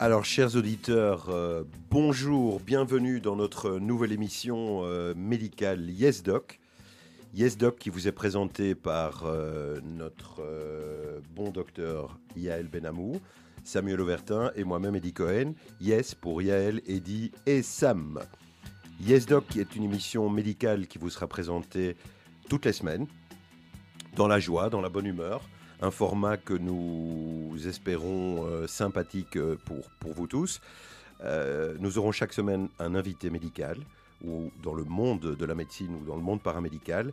Alors, chers auditeurs, euh, bonjour, bienvenue dans notre nouvelle émission euh, médicale Yes Doc. Yes Doc qui vous est présentée par euh, notre bon docteur Yael Benamou, Samuel Auvertin et moi-même Eddie Cohen. Yes pour Yael, Eddie et Sam. Yes Doc qui est une émission médicale qui vous sera présentée toutes les semaines, dans la joie, dans la bonne humeur un format que nous espérons euh, sympathique euh, pour, vous tous. Euh, nous aurons chaque semaine un invité médical, ou dans le monde de la médecine ou dans le monde paramédical,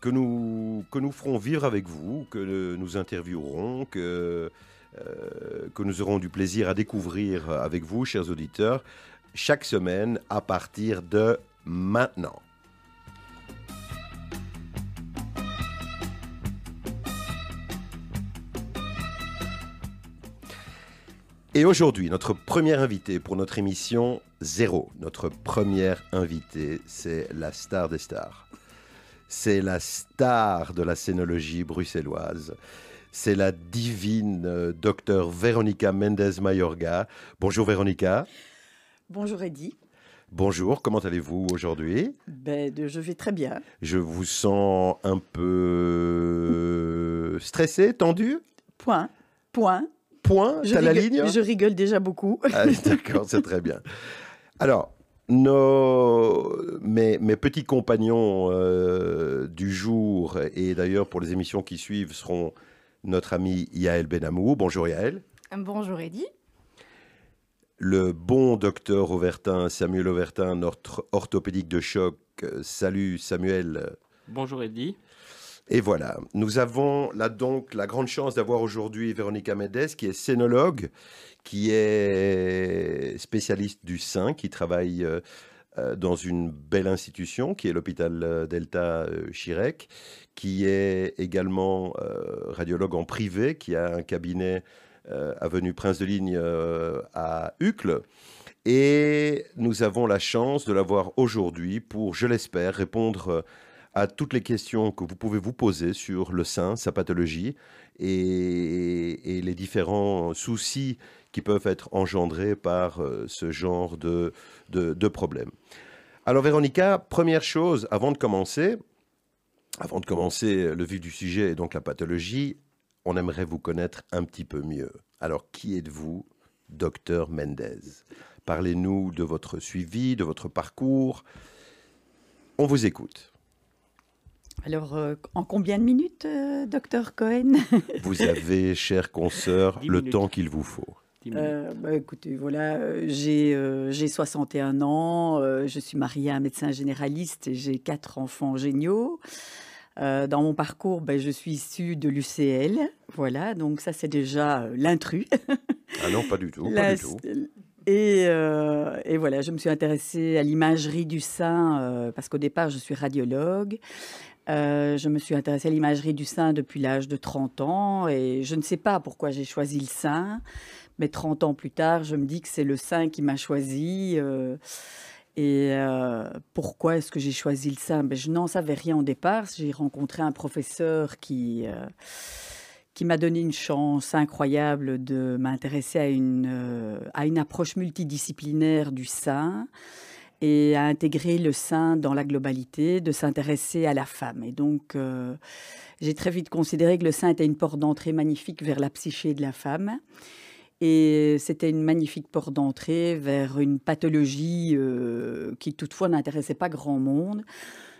que nous, ferons vivre avec vous, que nous interviewerons, que nous aurons du plaisir à découvrir avec vous, chers auditeurs, chaque semaine à partir de maintenant. Et aujourd'hui, notre première invité pour notre émission Zéro, notre première invitée, c'est la star des stars. C'est la star de la scénologie bruxelloise. C'est la divine euh, docteur Véronica Mendez Mayorga. Bonjour Véronica. Bonjour Eddy. Bonjour, comment allez-vous aujourd'hui? Ben, Je vais très bien. Je vous sens un peu stressé, tendu Point, point point je la ligne? Je rigole déjà beaucoup. Ah, d'accord, c'est très bien. Alors, nos, mes, mes petits compagnons euh, du jour, et d'ailleurs pour les émissions qui suivent, seront notre ami Yael Benamou. Bonjour Yael. Bonjour Eddy. Le bon docteur Auvertin, Samuel Auvertin, notre orthopédique de choc. Salut Samuel. Bonjour Eddy. Et voilà, nous avons là donc la grande chance d'avoir aujourd'hui Véronica Mendes, qui est scénologue, qui est spécialiste du sein, qui travaille euh, euh, dans une belle institution qui est l'hôpital euh, Delta Chirec, qui est également radiologue en privé, qui a un cabinet avenue Prince de Ligne à Uccle. Et nous avons la chance de l'avoir aujourd'hui pour, je l'espère, répondre toutes les questions que vous pouvez vous poser sur le sein, sa pathologie et, les différents soucis qui peuvent être engendrés par euh, ce genre de, de, problèmes. Alors Véronica, première chose, avant de commencer, avant de commencer le vif du sujet et donc la pathologie, on aimerait vous connaître un petit peu mieux. Alors qui êtes-vous, docteur Mendez? Parlez-nous de votre suivi, de votre parcours. On vous écoute. Alors, euh, en combien de minutes, euh, docteur Cohen Vous avez, chère consoeur, le temps qu'il vous faut. Euh, bah, écoutez, voilà, j'ai 61 ans, je suis mariée à un médecin généraliste et j'ai quatre enfants géniaux. dans mon parcours, ben, je suis issue de l'UCL, voilà, donc ça c'est déjà l'intrus. ah non, pas du tout, pas du tout. Et, et, voilà, je me suis intéressée à l'imagerie du sein parce qu'au départ, je suis radiologue. Euh, je me suis intéressée à l'imagerie du sein depuis l'âge de 30 ans et je ne sais pas pourquoi j'ai choisi le sein, mais 30 ans plus tard, je me dis que c'est le sein qui m'a choisi. Euh, et euh, pourquoi est-ce que j'ai choisi le sein? Ben, Je n'en savais rien au départ. J'ai rencontré un professeur qui, qui m'a donné une chance incroyable de m'intéresser à une, à une approche multidisciplinaire du sein et à intégrer le sein dans la globalité, de s'intéresser à la femme. Et donc, euh, j'ai très vite considéré que le sein était une porte d'entrée magnifique vers la psyché de la femme. Et c'était une magnifique porte d'entrée vers une pathologie euh, qui toutefois n'intéressait pas grand monde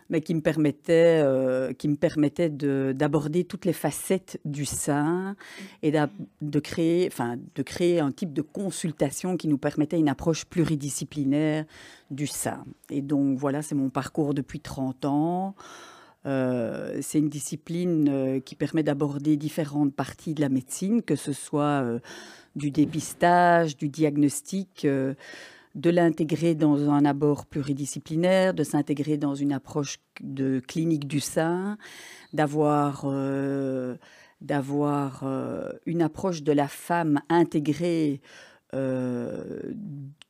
mais qui me permettait, euh, qui me permettait d'aborder toutes les facettes du sein et de créer, enfin, de créer un type de consultation qui nous permettait une approche pluridisciplinaire du sein. Et donc voilà, c'est mon parcours depuis 30 ans. Euh, c'est une discipline euh, qui permet d'aborder différentes parties de la médecine, que ce soit du dépistage, du diagnostic de l'intégrer dans un abord pluridisciplinaire, de s'intégrer dans une approche de clinique du sein, d'avoir euh, euh, une approche de la femme intégrée, euh,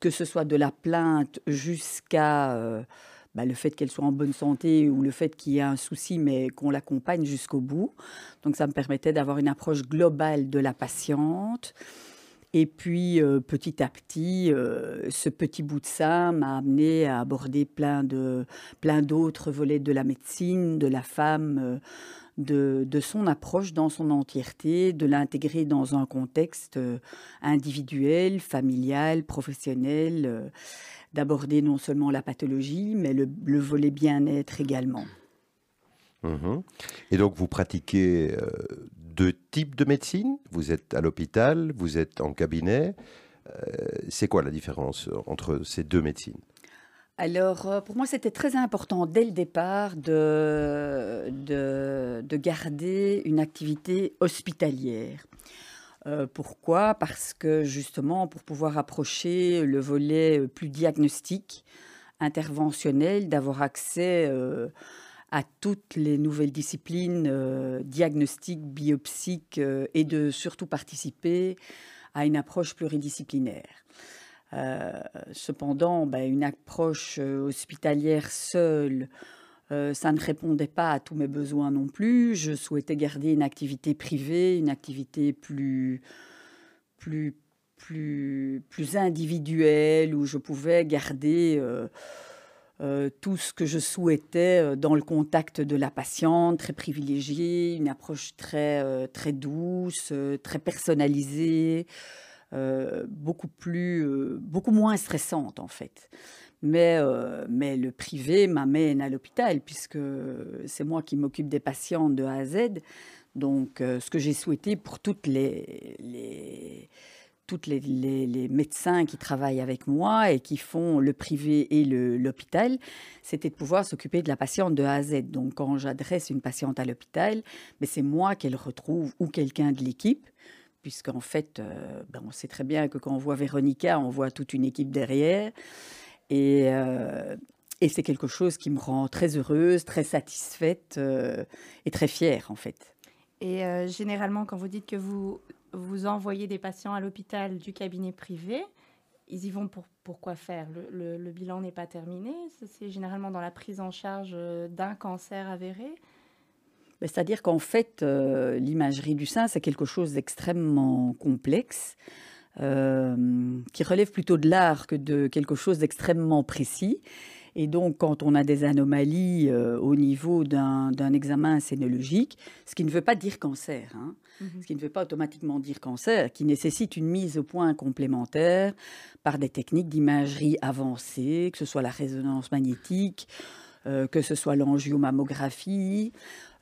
que ce soit de la plainte jusqu'à bah, le fait qu'elle soit en bonne santé ou le fait qu'il y ait un souci, mais qu'on l'accompagne jusqu'au bout. Donc ça me permettait d'avoir une approche globale de la patiente Et puis, euh, petit à petit, euh, ce petit bout de ça m'a amené à aborder plein de plein d'autres volets de la médecine, de la femme, euh, de, de, son approche dans son entièreté, de l'intégrer dans un contexte individuel, familial, professionnel, d'aborder non seulement la pathologie, mais le, le volet bien-être également. Mmh Et donc, vous pratiquez deux types de médecine. Vous êtes à l'hôpital, vous êtes en cabinet. Euh, c'est quoi la différence entre ces deux médecines? Alors, euh, pour moi, c'était très important dès le départ de, de, garder une activité hospitalière. Euh, pourquoi? Parce que justement, pour pouvoir approcher le volet plus diagnostique, interventionnel, d'avoir accès à toutes les nouvelles disciplines euh, diagnostiques, biopsiques euh, et de surtout participer à une approche pluridisciplinaire. Euh, cependant, ben, une approche hospitalière seule, ça ne répondait pas à tous mes besoins non plus. Je souhaitais garder une activité privée, une activité plus, plus, plus, plus individuelle, où je pouvais garder euh, tout ce que je souhaitais euh, dans le contact de la patiente, très privilégié, une approche très, euh, très douce, très personnalisée, beaucoup, plus, beaucoup moins stressante en fait. Mais, mais le privé m'amène à l'hôpital puisque c'est moi qui m'occupe des patients de A à Z. Donc ce que j'ai souhaité pour toutes les, les tous les, médecins qui travaillent avec moi et qui font le privé et l'hôpital, c'était de pouvoir s'occuper de la patiente de A à Z. Donc, quand j'adresse une patiente à l'hôpital, mais c'est moi qu'elle retrouve ou quelqu'un de l'équipe, puisqu'en fait, euh, ben, on sait très bien que quand on voit Véronica, on voit toute une équipe derrière. Et, euh, c'est quelque chose qui me rend très heureuse, très satisfaite euh, et très fière, en fait. Et généralement, quand vous dites que vous vous envoyez des patients à l'hôpital du cabinet privé. Ils y vont pour, quoi faire le, le, bilan n'est pas terminé. C'est généralement dans la prise en charge euh, d'un cancer avéré. Ben, c'est-à-dire qu'en fait, euh, l'imagerie du sein, c'est quelque chose d'extrêmement complexe, euh, qui relève plutôt de l'art que de quelque chose d'extrêmement précis. Et donc, quand on a des anomalies euh, au niveau d'un examen scénologique, ce qui ne veut pas dire cancer, hein, mhm. ce qui ne veut pas automatiquement dire cancer, qui nécessite une mise au point complémentaire par des techniques d'imagerie avancée, que ce soit la résonance magnétique, euh, que ce soit l'angiomammographie,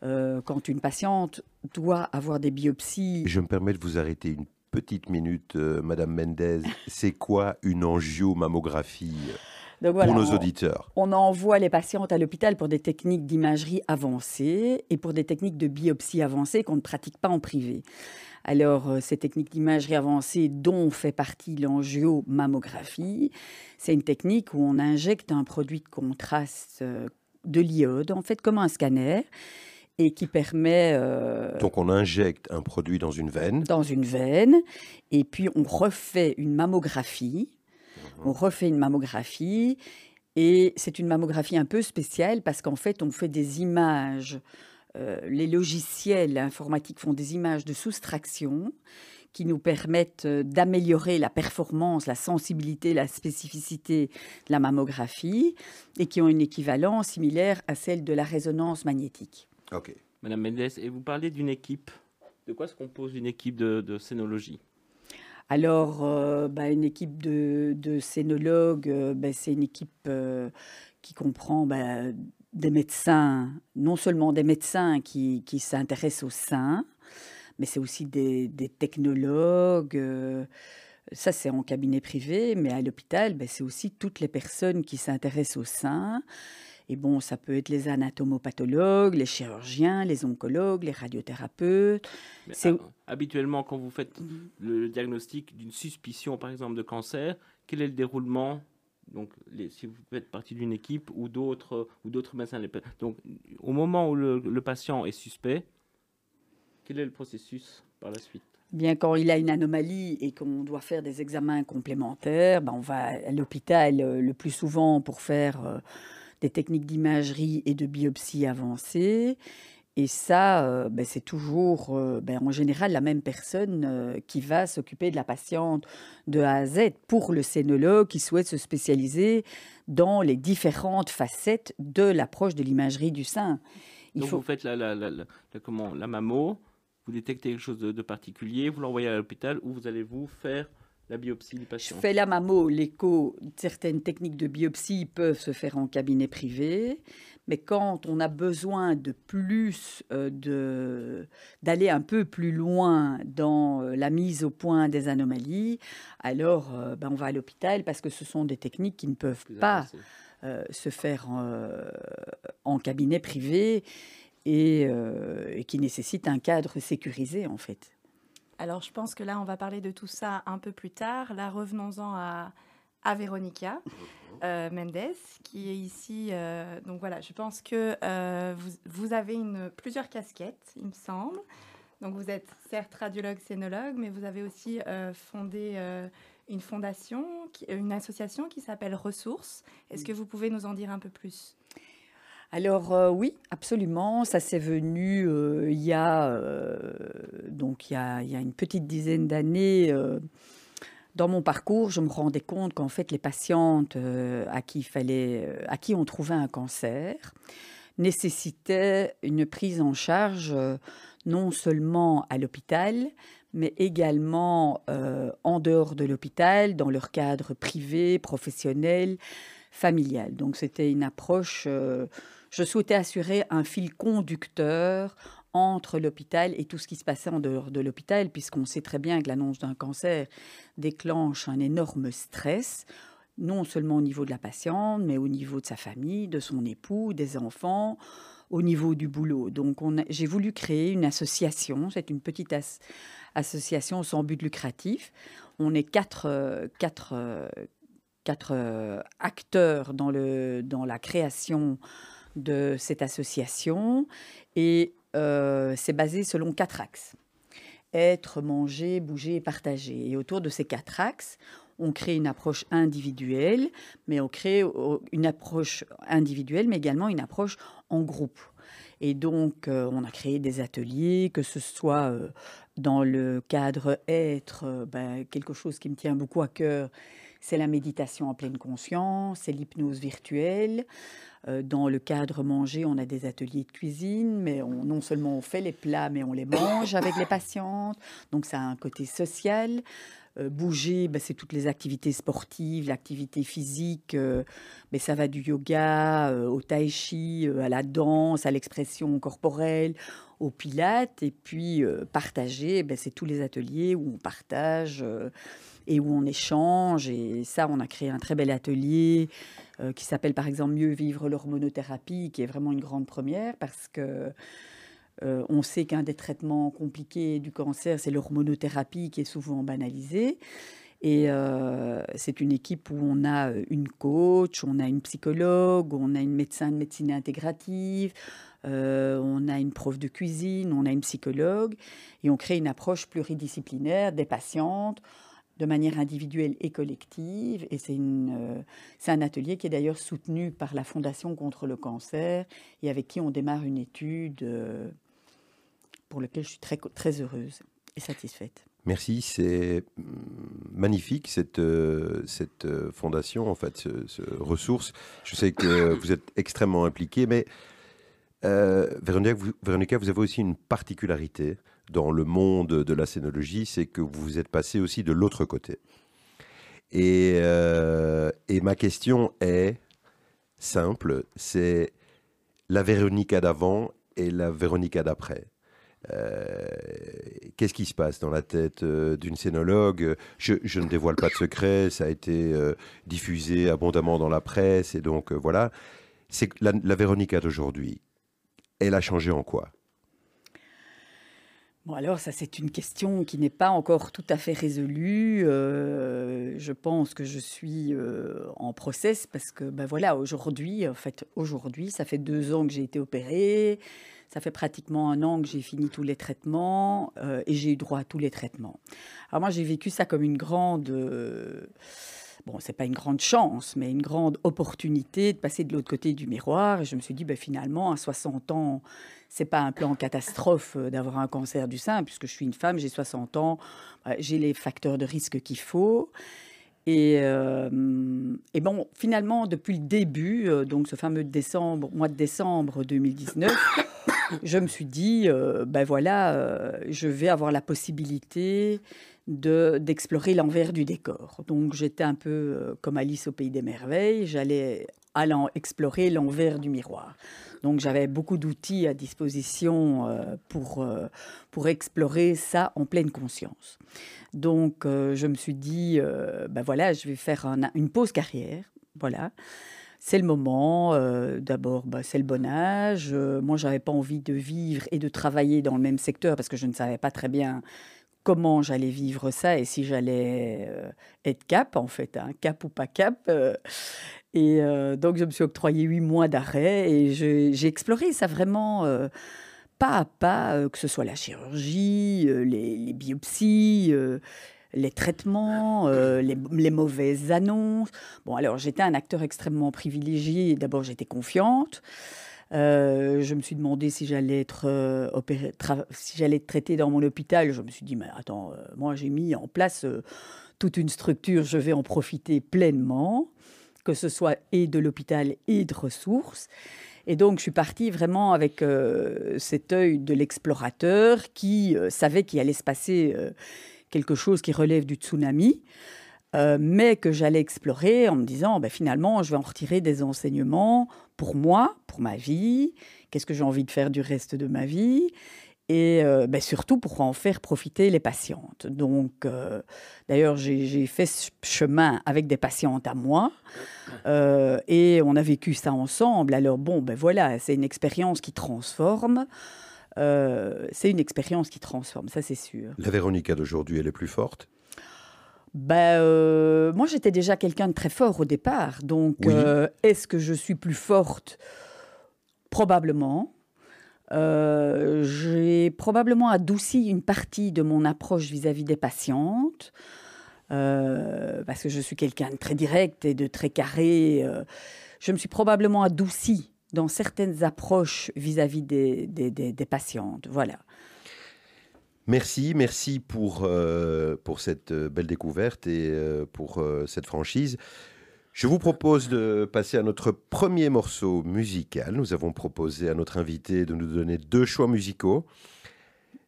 euh, quand une patiente doit avoir des biopsies. Je me permets de vous arrêter une petite minute, Madame Mendez. C'est quoi une angiomammographie? Pour nos auditeurs. On, envoie les patientes à l'hôpital pour des techniques d'imagerie avancées et pour des techniques de biopsie avancées qu'on ne pratique pas en privé. Alors, euh, ces techniques d'imagerie avancée dont fait partie l'angiomammographie, c'est une technique où on injecte un produit de contraste euh, de l'iode, en fait comme un scanner, et qui permet... Euh, Donc on injecte un produit dans une veine. Dans une veine, et puis on refait une mammographie on refait une mammographie et c'est une mammographie un peu spéciale parce qu'en fait, on fait des images. Euh, les logiciels informatiques font des images de soustraction qui nous permettent euh, d'améliorer la performance, la sensibilité, la spécificité de la mammographie et qui ont une équivalence similaire à celle de la résonance magnétique. Ok. Madame Mendes, et vous parlez d'une équipe. De quoi se compose une équipe de, de scénologie? Alors, euh, bah, une équipe de, scénologues, euh, bah, c'est une équipe euh, qui comprend bah, des médecins, non seulement des médecins qui, s'intéressent au sein, mais c'est aussi des, des technologues. ça, c'est en cabinet privé, mais à l'hôpital, c'est aussi toutes les personnes qui s'intéressent au sein et bon, ça peut être les anatomopathologues, les chirurgiens, les oncologues, les radiothérapeutes. habituellement, quand vous faites mhm. le diagnostic d'une suspicion, par exemple, de cancer, quel est le déroulement donc, si vous faites partie d'une équipe ou d'autres ou d'autres médecins, donc au moment où le, patient est suspect, quel est le processus par la suite? Bien, quand il a une anomalie et qu'on doit faire des examens complémentaires, ben on va à l'hôpital euh, le plus souvent pour faire euh, des techniques d'imagerie et de biopsie avancées. Et ça, euh, ben, c'est toujours euh, ben, en général la même personne euh, qui va s'occuper de la patiente de A à Z pour le scénologue qui souhaite se spécialiser dans les différentes facettes de l'approche de l'imagerie du sein. Il Donc faut... vous faites la, la, la, comment, la mammo, vous détectez quelque chose de, de particulier, vous l'envoyez à l'hôpital ou vous allez vous faire la biopsie du patient Je fais la mammo, l'écho, certaines techniques de biopsie peuvent se faire en cabinet privé, mais quand on a besoin de plus, euh, de, d'aller un peu plus loin dans euh, la mise au point des anomalies, alors euh, ben, on va à l'hôpital parce que ce sont des techniques qui ne peuvent pas se faire en, en, cabinet privé et, et qui nécessitent un cadre sécurisé en fait. Alors, je pense que là, on va parler de tout ça un peu plus tard. Là, revenons-en à, à Véronica euh, Mendes, qui est ici. Euh, donc voilà, je pense que euh, vous, vous, avez une, plusieurs casquettes, il me semble. Donc vous êtes certes radiologue, scénologue, mais vous avez aussi fondé une fondation, une association qui s'appelle Ressources. Est-ce que vous pouvez nous en dire un peu plus? Alors euh, oui, absolument. Ça s'est venu euh, il, y a, euh, donc, il, une petite dizaine d'années. dans mon parcours, je me rendais compte qu'en fait, les patientes à, qui fallait, à qui on trouvait un cancer nécessitaient une prise en charge non seulement à l'hôpital, mais également en dehors de l'hôpital, dans leur cadre privé, professionnel, familial. Donc c'était une approche je souhaitais assurer un fil conducteur entre l'hôpital et tout ce qui se passait en dehors de l'hôpital, puisqu'on sait très bien que l'annonce d'un cancer déclenche un énorme stress, non seulement au niveau de la patiente, mais au niveau de sa famille, de son époux, des enfants, au niveau du boulot. Donc j'ai voulu créer une association, c'est une petite association sans but lucratif. On est quatre, quatre acteurs dans la création de cette association et euh, c'est basé selon quatre axes. Être, manger, bouger et partager. Et autour de ces quatre axes, on crée une approche individuelle, mais on crée une approche individuelle, mais également une approche en groupe. Et donc, euh, on a créé des ateliers, que ce soit euh, dans le cadre être, ben, quelque chose qui me tient beaucoup à cœur, c'est la méditation en pleine conscience, c'est l'hypnose virtuelle. Euh, dans le cadre manger, on a des ateliers de cuisine, mais on, non seulement on fait les plats, mais on les mange avec les patientes. Donc ça a un côté social. Euh, bouger, ben, c'est toutes les activités sportives, l'activité physique, euh, mais ça va du yoga au tai chi, à la danse, à l'expression corporelle, au pilates. Et puis partager, ben, c'est tous les ateliers où on partage et où on échange. Et ça, on a créé un très bel atelier euh, qui s'appelle par exemple Mieux vivre l'hormonothérapie, qui est vraiment une grande première parce que euh, on sait qu'un des traitements compliqués du cancer, c'est l'hormonothérapie qui est souvent banalisée. Et euh, c'est une équipe où on a une coach, on a une psychologue, on a une médecin de médecine intégrative, on a une prof de cuisine, on a une psychologue, et on crée une approche pluridisciplinaire des patientes de manière individuelle et collective. Et c'est euh, un atelier qui est d'ailleurs soutenu par la Fondation contre le cancer et avec qui on démarre une étude euh, pour laquelle je suis très, très heureuse et satisfaite. Merci, c'est mm, magnifique cette, euh, cette fondation, en fait, ce, ressource. Je sais que vous êtes extrêmement impliqué, mais Véronica, vous, Véronica, vous avez aussi une particularité dans le monde de la scénologie, c'est que vous vous êtes passé aussi de l'autre côté. Et, euh, et, ma question est simple, c'est la Véronica d'avant et la Véronica d'après. Euh, qu'est-ce qui se passe dans la tête euh, d'une scénologue? Je, je, ne dévoile pas de secret, ça a été diffusé abondamment dans la presse, et donc voilà. C'est la, la Véronica d'aujourd'hui, elle a changé en quoi? Bon, alors ça c'est une question qui n'est pas encore tout à fait résolue. Euh, je pense que je suis euh, en process parce que ben voilà aujourd'hui, en fait aujourd'hui, ça fait deux ans que j'ai été opérée, ça fait pratiquement un an que j'ai fini tous les traitements euh, et j'ai eu droit à tous les traitements. Alors moi j'ai vécu ça comme une grande bon, c'est pas une grande chance, mais une grande opportunité de passer de l'autre côté du miroir. Et je me suis dit, ben, finalement, à 60 ans, c'est pas un plan catastrophe euh, d'avoir un cancer du sein, puisque je suis une femme, j'ai 60 ans, j'ai les facteurs de risque qu'il faut. Et, euh, et, bon, finalement, depuis le début, euh, donc ce fameux décembre, mois de décembre 2019, je me suis dit, ben voilà, je vais avoir la possibilité de d'explorer l'envers du décor. Donc j'étais un peu comme Alice au pays des merveilles, j'allais allant explorer l'envers du miroir. Donc j'avais beaucoup d'outils à disposition euh, pour, euh, pour explorer ça en pleine conscience. Donc euh, je me suis dit, ben voilà, je vais faire une pause carrière. Voilà. C'est le moment. D'abord, bah, c'est le bon âge. moi, j'avais pas envie de vivre et de travailler dans le même secteur parce que je ne savais pas très bien comment j'allais vivre ça et si j'allais être cap, en fait, hein, cap ou pas cap. Et euh, donc, je me suis octroyé huit mois d'arrêt et j'ai exploré ça vraiment euh, pas à pas, euh, que ce soit la chirurgie, les, biopsies, les traitements, les, les, mauvaises annonces. Bon, alors, j'étais un acteur extrêmement privilégié. D'abord, j'étais confiante. Je me suis demandé si j'allais être opéré, si j'allais être traitée dans mon hôpital. Je me suis dit, mais attends, moi j'ai mis en place toute une structure, je vais en profiter pleinement que ce soit et de l'hôpital et de ressources. Et donc, je suis partie vraiment avec euh, cet œil de l'explorateur qui euh, savait qu'il allait se passer euh, quelque chose qui relève du tsunami, mais que j'allais explorer en me disant, ben, finalement, je vais en retirer des enseignements pour moi, pour ma vie, qu'est-ce que j'ai envie de faire du reste de ma vie, et euh, ben, surtout pour en faire profiter les patientes. Donc, euh, d'ailleurs, j'ai fait ce chemin avec des patientes à moi euh, et on a vécu ça ensemble. Alors, bon, ben voilà, c'est une expérience qui transforme. c'est une expérience qui transforme, ça c'est sûr. La Véronica d'aujourd'hui, elle est plus forte? Ben, Moi, j'étais déjà quelqu'un de très fort au départ. Donc, est-ce que je suis plus forte? Probablement. Euh, j'ai probablement adouci une partie de mon approche vis-à-vis des patientes, euh, parce que je suis quelqu'un de très direct et de très carré. Euh, je me suis probablement adouci dans certaines approches vis-à-vis des, des, des, patientes. Voilà. Merci, merci pour, pour cette belle découverte et pour cette franchise. Je vous propose de passer à notre premier morceau musical. Nous avons proposé à notre invité de nous donner deux choix musicaux.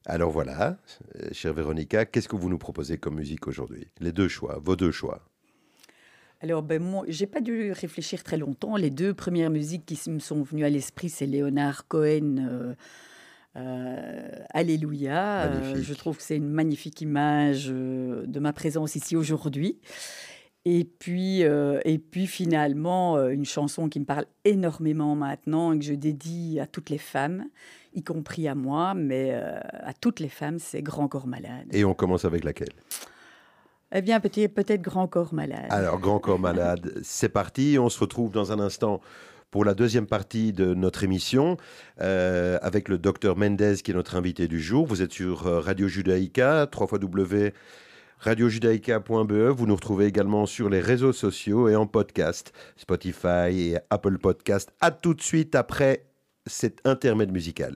Alors voilà, euh, chère Véronica, qu'est-ce que vous nous proposez comme musique aujourd'hui? Les deux choix, vos deux choix. Alors, ben, moi, j'ai pas dû réfléchir très longtemps. Les deux premières musiques qui me sont venues à l'esprit, c'est Léonard Cohen. Euh, euh, Alléluia. je trouve que c'est une magnifique image de ma présence ici aujourd'hui. Et puis, euh, et puis finalement, euh, une chanson qui me parle énormément maintenant et que je dédie à toutes les femmes, y compris à moi, mais euh, à toutes les femmes, c'est Grand Corps Malade. Et on commence avec laquelle? Eh bien, peut-être peut Grand Corps Malade. Alors, Grand Corps Malade, c'est parti. On se retrouve dans un instant pour la deuxième partie de notre émission avec le docteur Mendez qui est notre invité du jour. Vous êtes sur Radio Judaïka, 3 W radiojudaïca.be. Vous nous retrouvez également sur les réseaux sociaux et en podcast, Spotify et Apple Podcast. À tout de suite après cet intermède musical.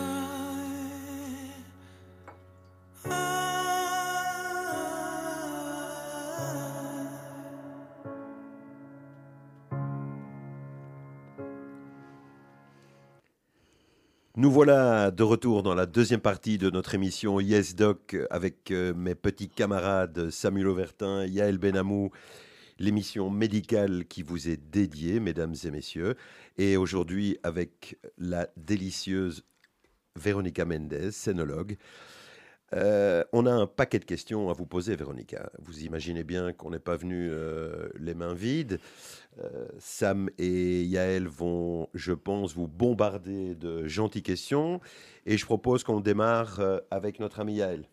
Nous voilà de retour dans la deuxième partie de notre émission Yes Doc avec euh, mes petits camarades Samuel Auvertin, Yael Benamou, l'émission médicale qui vous est dédiée, mesdames et messieurs, et aujourd'hui avec la délicieuse Véronica Mendez, scénologue. Euh, on a un paquet de questions à vous poser, Véronica. Vous imaginez bien qu'on n'est pas venu euh, les mains vides. Euh, Sam et Yael vont, je pense, vous bombarder de gentilles questions. Et je propose qu'on démarre avec notre ami Yael.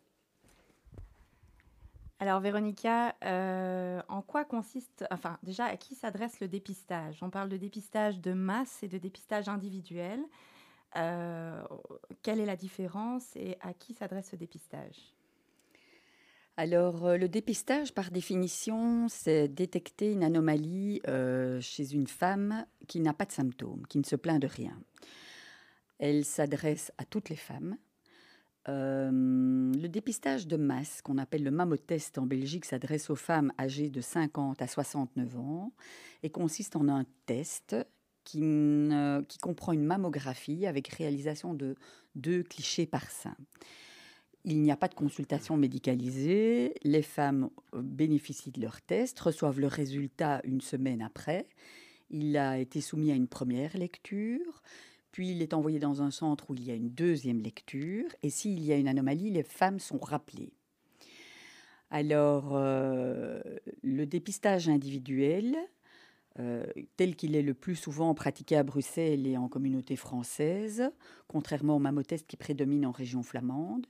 Alors Véronica, en quoi consiste, enfin déjà à qui s'adresse le dépistage? On parle de dépistage de masse et de dépistage individuel. Euh, quelle est la différence et à qui s'adresse ce dépistage? Alors, euh, le dépistage, par définition, c'est détecter une anomalie euh, chez une femme qui n'a pas de symptômes, qui ne se plaint de rien. Elle s'adresse à toutes les femmes. Le dépistage de masse, qu'on appelle le mammotest en Belgique, s'adresse aux femmes âgées de 50 à 69 ans et consiste en un test qui, ne- qui comprend une mammographie avec réalisation de deux clichés par sein. Il n'y a pas de consultation médicalisée. Les femmes euh, bénéficient de leur test, reçoivent le résultat une semaine après. Il a été soumis à une première lecture, puis il est envoyé dans un centre où il y a une deuxième lecture. Et s'il y a une anomalie, les femmes sont rappelées. Alors, euh, le dépistage individuel, euh, tel qu'il est le plus souvent pratiqué à Bruxelles et en communauté française, contrairement au mammotest qui prédomine en région flamande,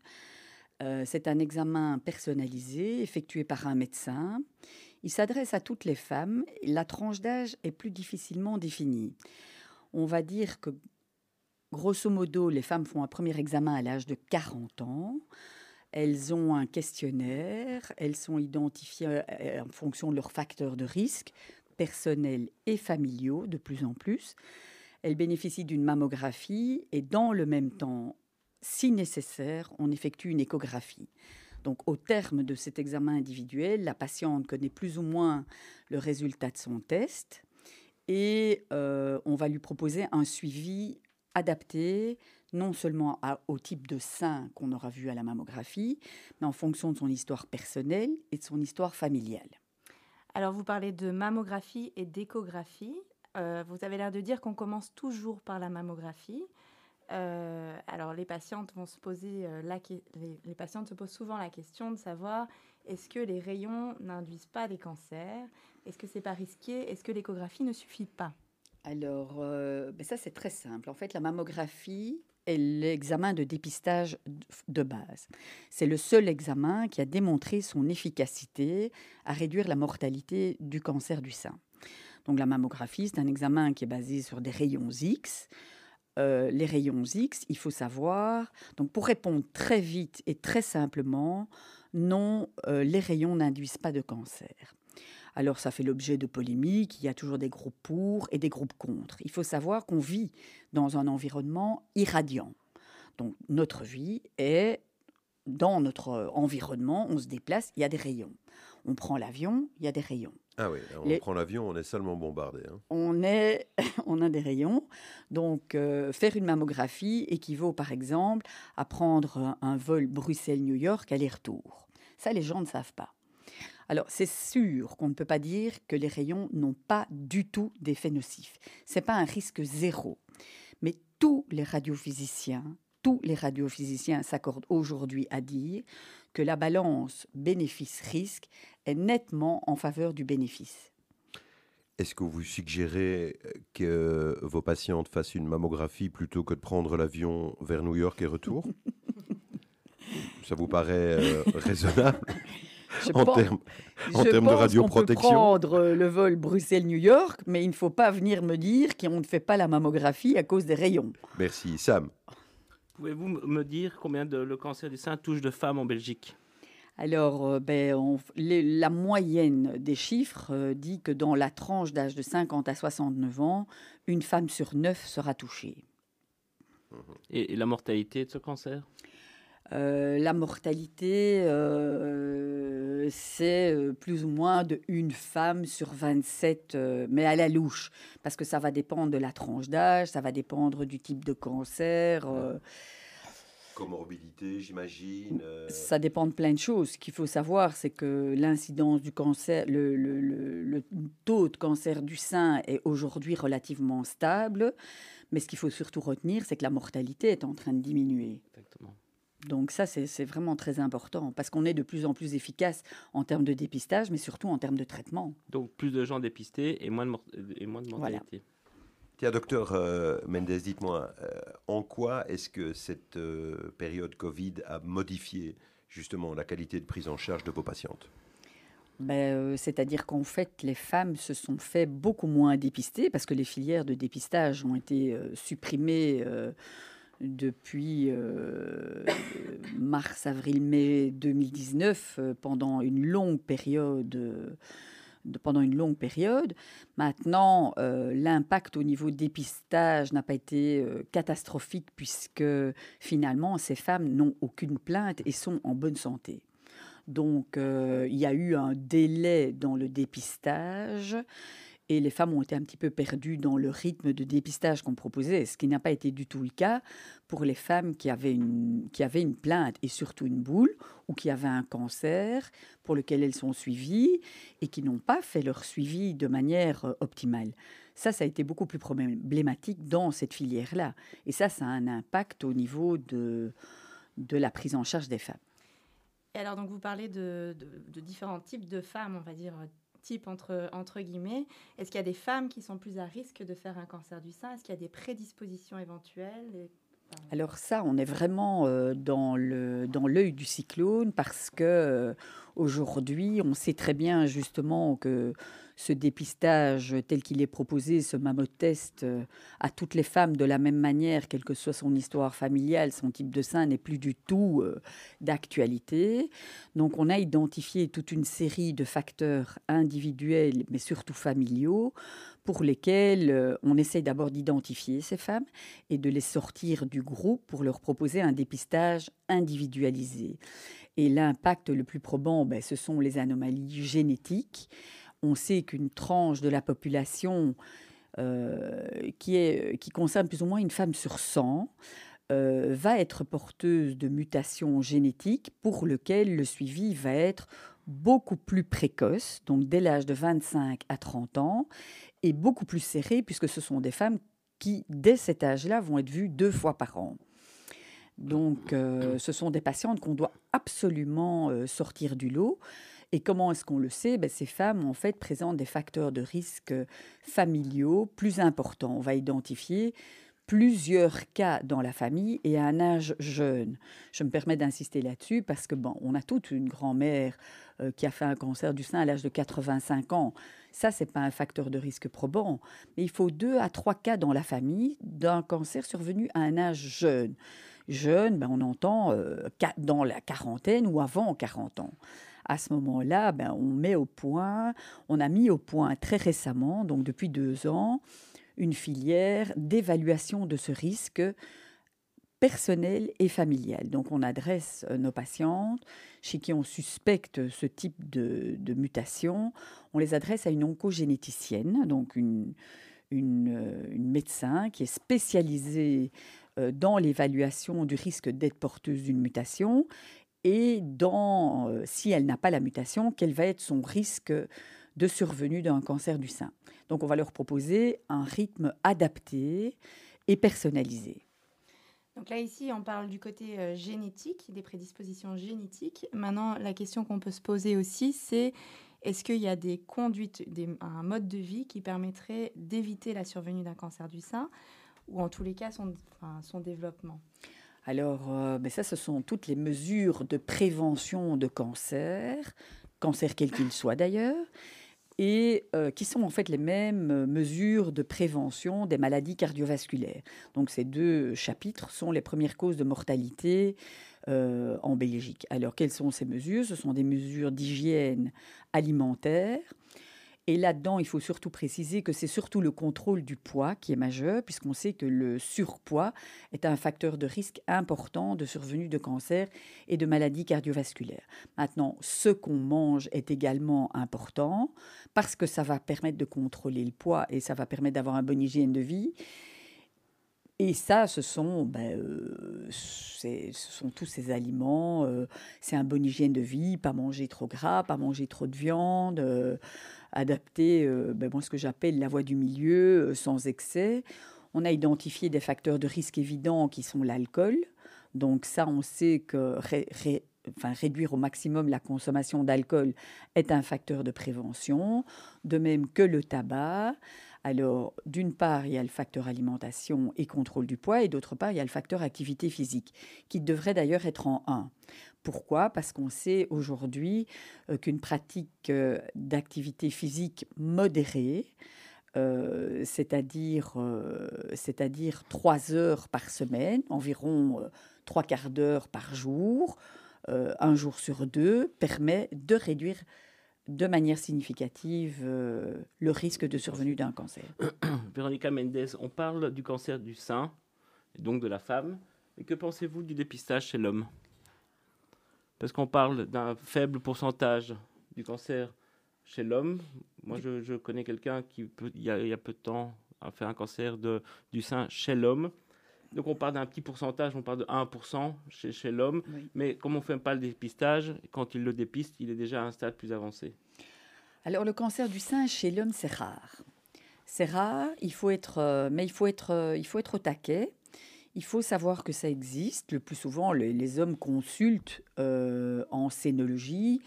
euh, c'est un examen personnalisé effectué par un médecin. Il s'adresse à toutes les femmes. La tranche d'âge est plus difficilement définie. On va dire que, grosso modo, les femmes font un premier examen à l'âge de 40 ans. Elles ont un questionnaire, elles sont identifiées euh, en fonction de leurs facteurs de risque, personnels et familiaux, de plus en plus. Elles bénéficient d'une mammographie et dans le même temps, si nécessaire, on effectue une échographie. Donc, au terme de cet examen individuel, la patiente connaît plus ou moins le résultat de son test et euh, on va lui proposer un suivi adapté, non seulement à- au type de sein qu'on aura vu à la mammographie, mais en fonction de son histoire personnelle et de son histoire familiale. Alors vous parlez de mammographie et d'échographie. Euh, vous avez l'air de dire qu'on commence toujours par la mammographie. Euh, alors les patientes vont se poser euh, les, patientes se posent souvent la question de savoir est-ce que les rayons n'induisent pas des cancers? Est-ce que c'est pas risqué? Est-ce que l'échographie ne suffit pas? Alors, ben ça c'est très simple. En fait, la mammographie l'examen de dépistage de base. C'est le seul examen qui a démontré son efficacité à réduire la mortalité du cancer du sein. Donc la mammographie, c'est un examen qui est basé sur des rayons X. Euh, les rayons X, il faut savoir, donc pour répondre très vite et très simplement, non, euh, les rayons n'induisent pas de cancer. Alors ça fait l'objet de polémiques, il y a toujours des groupes pour et des groupes contre. Il faut savoir qu'on vit dans un environnement irradiant. Donc notre vie est dans notre environnement, on se déplace, il y a des rayons. On prend l'avion, il y a des rayons. Ah oui, on prend l'avion, on est seulement bombardé. Hein. On, est, on a des rayons. Donc, euh, faire une mammographie équivaut, par exemple, à prendre un vol Bruxelles-New York aller-retour. Ça, les gens ne savent pas. Alors, c'est sûr qu'on ne peut pas dire que les rayons n'ont pas du tout d'effet nocif. Ce n'est pas un risque zéro. Mais tous les radiophysiciens, tous les radiophysiciens s'accordent aujourd'hui à dire que la balance bénéfice-risque est nettement en faveur du bénéfice. Est-ce que vous suggérez que vos patientes fassent une mammographie plutôt que de prendre l'avion vers New York et retour? Ça vous paraît euh, raisonnable? en termes, de radioprotection. On peut prendre le vol Bruxelles-New York, mais il ne faut pas venir me dire qu'on ne fait pas la mammographie à cause des rayons. Merci. Sam Pouvez-vous me dire combien de, le cancer du sein touche de femmes en Belgique? Alors, euh, ben, la moyenne des chiffres euh, dit que dans la tranche d'âge de 50 à 69 ans, une femme sur neuf sera touchée. et la mortalité de ce cancer? Euh, la mortalité, euh, c'est euh, plus ou moins de une femme sur 27, mais à la louche, parce que ça va dépendre de la tranche d'âge, ça va dépendre du type de cancer. Comorbidité, j'imagine. Ça dépend de plein de choses. Ce qu'il faut savoir, c'est que l'incidence du cancer, le, le, taux de cancer du sein est aujourd'hui relativement stable, mais ce qu'il faut surtout retenir, c'est que la mortalité est en train de diminuer. Exactement. Donc ça, c'est vraiment très important parce qu'on est de plus en plus efficace en termes de dépistage, mais surtout en termes de traitement. Donc plus de gens dépistés et moins de, et moins de mortalité. Tiens, docteur euh, Mendes, dites-moi, euh, en quoi est-ce que cette euh, période Covid a modifié justement la qualité de prise en charge de vos patientes? Ben, C'est-à-dire qu'en fait, les femmes se sont fait beaucoup moins dépister parce que les filières de dépistage ont été supprimées depuis euh, mars, avril, mai 2019, euh, pendant une longue période. pendant une longue période. Maintenant, euh, l'impact au niveau dépistage n'a pas été catastrophique puisque finalement, ces femmes n'ont aucune plainte et sont en bonne santé. Donc, il y a eu un délai dans le dépistage et les femmes ont été un petit peu perdues dans le rythme de dépistage qu'on proposait, ce qui n'a pas été du tout le cas pour les femmes qui avaient une, qui avaient une plainte et surtout une boule ou qui avaient un cancer pour lequel elles sont suivies et qui n'ont pas fait leur suivi de manière euh, optimale. Ça, ça a été beaucoup plus problématique dans cette filière-là. Et ça, ça a un impact au niveau de, de la prise en charge des femmes. Et alors, donc, vous parlez de, de différents types de femmes, on va dire type entre, entre guillemets. Est-ce qu'il y a des femmes qui sont plus à risque de faire un cancer du sein? Est-ce qu'il y a des prédispositions éventuelles? Alors ça, on est vraiment euh, dans le dans l'œil du cyclone parce que euh, aujourd'hui, on sait très bien justement que ce dépistage tel qu'il est proposé, ce mammotest euh, à toutes les femmes de la même manière, quelle que soit son histoire familiale, son type de sein n'est plus du tout d'actualité. Donc on a identifié toute une série de facteurs individuels, mais surtout familiaux, pour lesquels euh, on essaye d'abord d'identifier ces femmes et de les sortir du groupe pour leur proposer un dépistage individualisé. Et l'impact le plus probant, ben, ce sont les anomalies génétiques. On sait qu'une tranche de la population euh, qui, est, qui concerne plus ou moins une femme sur 100 euh, va être porteuse de mutations génétiques pour lesquelles le suivi va être beaucoup plus précoce, donc dès l'âge de 25 à 30 ans, et beaucoup plus serré, puisque ce sont des femmes qui, dès cet âge-là, vont être vues deux fois par an. Donc, euh, ce sont des patientes qu'on doit absolument sortir du lot. Et comment est-ce qu'on le sait? Ben, Ces femmes, en fait, présentent des facteurs de risque familiaux plus importants. On va identifier plusieurs cas dans la famille et à un âge jeune. Je me permets d'insister là-dessus parce que bon, on a toute une grand-mère euh, qui a fait un cancer du sein à l'âge de 85 ans. Ça, c'est pas un facteur de risque probant, mais il faut deux à trois cas dans la famille d'un cancer survenu à un âge jeune. Jeune, ben, on entend euh, dans la quarantaine ou avant 40 ans à ce moment-là, ben, on met au point, on a mis au point très récemment, donc depuis deux ans, une filière d'évaluation de ce risque personnel et familial. Donc on adresse euh, nos patientes chez qui on suspecte ce type de, mutation, on les adresse à une oncogénéticienne, donc une, euh, médecin qui est spécialisée euh, dans l'évaluation du risque d'être porteuse d'une mutation et dans, si elle n'a pas la mutation, quel va être son risque de survenue d'un cancer du sein? Donc on va leur proposer un rythme adapté et personnalisé. Donc là, ici, on parle du côté euh, génétique, des prédispositions génétiques. Maintenant, la question qu'on peut se poser aussi, c'est est-ce qu'il y a des conduites, un mode de vie qui permettrait d'éviter la survenue d'un cancer du sein? Ou en tous les cas son développement? Alors, euh, ben ça, ce sont toutes les mesures de prévention de cancer, cancer quel qu'il soit d'ailleurs, et euh, qui sont en fait les mêmes euh, mesures de prévention des maladies cardiovasculaires. Donc ces deux chapitres sont les premières causes de mortalité en Belgique. Alors quelles sont ces mesures? Ce sont des mesures d'hygiène alimentaire, et là-dedans, il faut surtout préciser que c'est surtout le contrôle du poids qui est majeur, puisqu'on sait que le surpoids est un facteur de risque important de survenue de cancer et de maladies cardiovasculaires. Maintenant, ce qu'on mange est également important, parce que ça va permettre de contrôler le poids et ça va permettre d'avoir une bonne hygiène de vie. Et ça, ce sont, ben, euh, ce sont tous ces aliments. Euh, c'est un bonne hygiène de vie, pas manger trop gras, pas manger trop de viande. Euh, adapter euh, ben, ce que j'appelle la voie du milieu, sans excès. On a identifié des facteurs de risque évidents qui sont l'alcool. Donc ça, on sait que réduire au maximum la consommation d'alcool est un facteur de prévention, de même que le tabac. Alors, d'une part, il y a le facteur alimentation et contrôle du poids, et d'autre part, il y a le facteur activité physique, qui devrait d'ailleurs être en 1. Pourquoi? Parce qu'on sait aujourd'hui euh, qu'une pratique euh, d'activité physique modérée, euh, c'est-à-dire trois heures par semaine, environ trois quarts d'heure par jour, un jour sur deux, permet de réduire de manière significative le risque de survenue d'un cancer. Véronica Mendes, on parle du cancer du sein, donc de la femme. Et que pensez-vous du dépistage chez l'homme? Parce qu'on parle d'un faible pourcentage du cancer chez l'homme. Moi, je, connais quelqu'un qui, il, y a, peu de temps, a fait un cancer de, du sein chez l'homme. Donc on parle d'un petit pourcentage, on parle de 1% chez, chez l'homme. Mais comme on ne fait pas le dépistage, quand il le dépiste, il est déjà à un stade plus avancé. Alors le cancer du sein chez l'homme, c'est rare. C'est rare, il faut être, euh, mais il faut être, euh, il faut être au taquet. Il faut savoir que ça existe. Le plus souvent, les, hommes consultent euh, en scénologie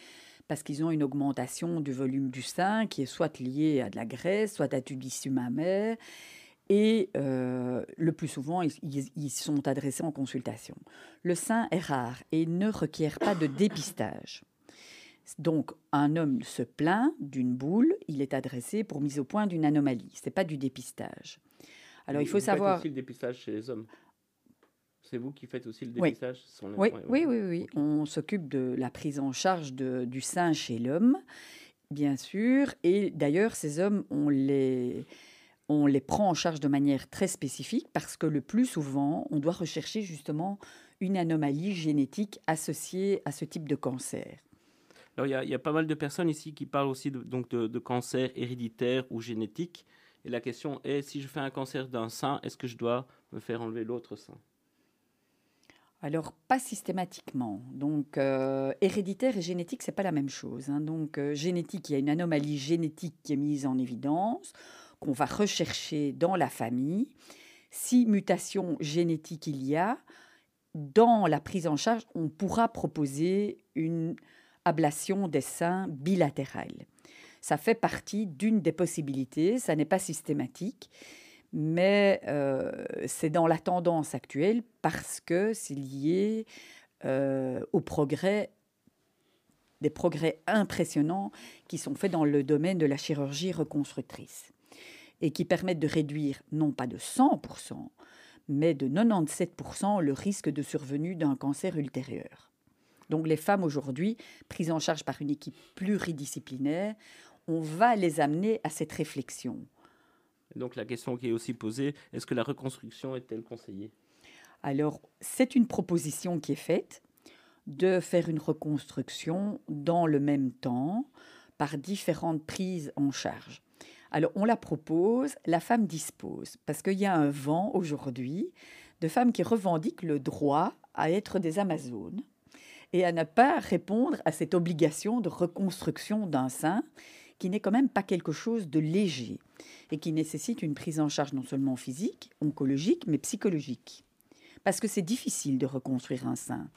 parce qu'ils ont une augmentation du volume du sein qui est soit liée à de la graisse, soit à du tissu mammaire. Et euh, le plus souvent, ils, ils, sont adressés en consultation. Le sein est rare et ne requiert pas de dépistage. Donc, un homme se plaint d'une boule, il est adressé pour mise au point d'une anomalie. Ce n'est pas du dépistage. Alors, il faut savoir. aussi le dépistage chez les hommes c'est vous qui faites aussi le dépistage oui. oui, oui, oui, On s'occupe de la prise en charge de, du sein chez l'homme, bien sûr. Et d'ailleurs, ces hommes, on les, on les prend en charge de manière très spécifique parce que le plus souvent, on doit rechercher justement une anomalie génétique associée à ce type de cancer. Alors, il y, a pas mal de personnes ici qui parlent aussi de, donc de, de cancer héréditaire ou génétique. Et la question est, si je fais un cancer d'un sein, est-ce que je dois me faire enlever l'autre sein? Alors, pas systématiquement. Donc, euh, héréditaire et génétique, c'est pas la même chose. Hein. Donc, euh, génétique, il y a une anomalie génétique qui est mise en évidence, qu'on va rechercher dans la famille. Si mutation génétique il y a, dans la prise en charge, on pourra proposer une ablation des seins bilatérale. Ça fait partie d'une des possibilités, ça n'est pas systématique, mais euh, c'est dans la tendance actuelle parce que c'est lié euh, au progrès, des progrès impressionnants qui sont faits dans le domaine de la chirurgie reconstructrice et qui permettent de réduire non pas de 100%, mais de 97% le risque de survenue d'un cancer ultérieur. Donc les femmes aujourd'hui, prises en charge par une équipe pluridisciplinaire, on va les amener à cette réflexion. Donc la question qui est aussi posée, est-ce que la reconstruction est-elle conseillée? Alors c'est une proposition qui est faite de faire une reconstruction dans le même temps par différentes prises en charge. Alors on la propose, la femme dispose, parce qu'il y a un vent aujourd'hui de femmes qui revendiquent le droit à être des Amazones et à ne pas répondre à cette obligation de reconstruction d'un sein qui n'est quand même pas quelque chose de léger et qui nécessite une prise en charge non seulement physique, oncologique, mais psychologique. Parce que c'est difficile de reconstruire un sein.